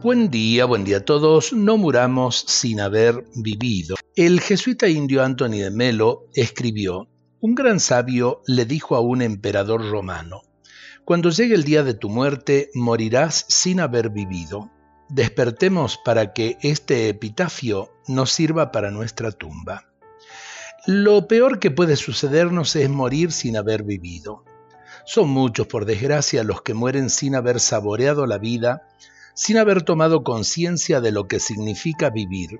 Buen día, buen día a todos. No muramos sin haber vivido. El jesuita indio Anthony de Melo escribió, un gran sabio le dijo a un emperador romano, cuando llegue el día de tu muerte morirás sin haber vivido. Despertemos para que este epitafio nos sirva para nuestra tumba. Lo peor que puede sucedernos es morir sin haber vivido. Son muchos, por desgracia, los que mueren sin haber saboreado la vida, sin haber tomado conciencia de lo que significa vivir.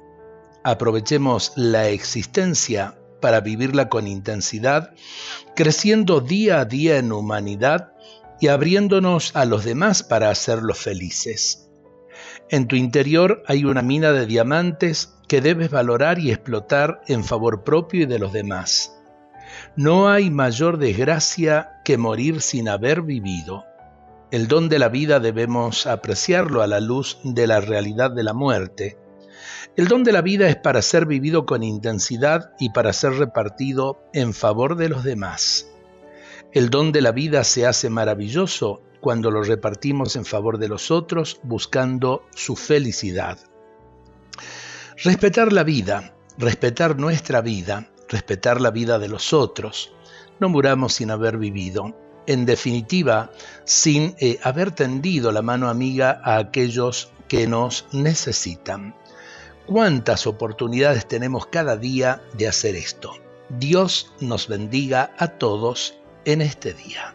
Aprovechemos la existencia para vivirla con intensidad, creciendo día a día en humanidad y abriéndonos a los demás para hacerlos felices. En tu interior hay una mina de diamantes que debes valorar y explotar en favor propio y de los demás. No hay mayor desgracia que morir sin haber vivido. El don de la vida debemos apreciarlo a la luz de la realidad de la muerte. El don de la vida es para ser vivido con intensidad y para ser repartido en favor de los demás. El don de la vida se hace maravilloso cuando lo repartimos en favor de los otros buscando su felicidad. Respetar la vida, respetar nuestra vida, respetar la vida de los otros. No muramos sin haber vivido. En definitiva, sin eh, haber tendido la mano amiga a aquellos que nos necesitan. ¿Cuántas oportunidades tenemos cada día de hacer esto? Dios nos bendiga a todos en este día.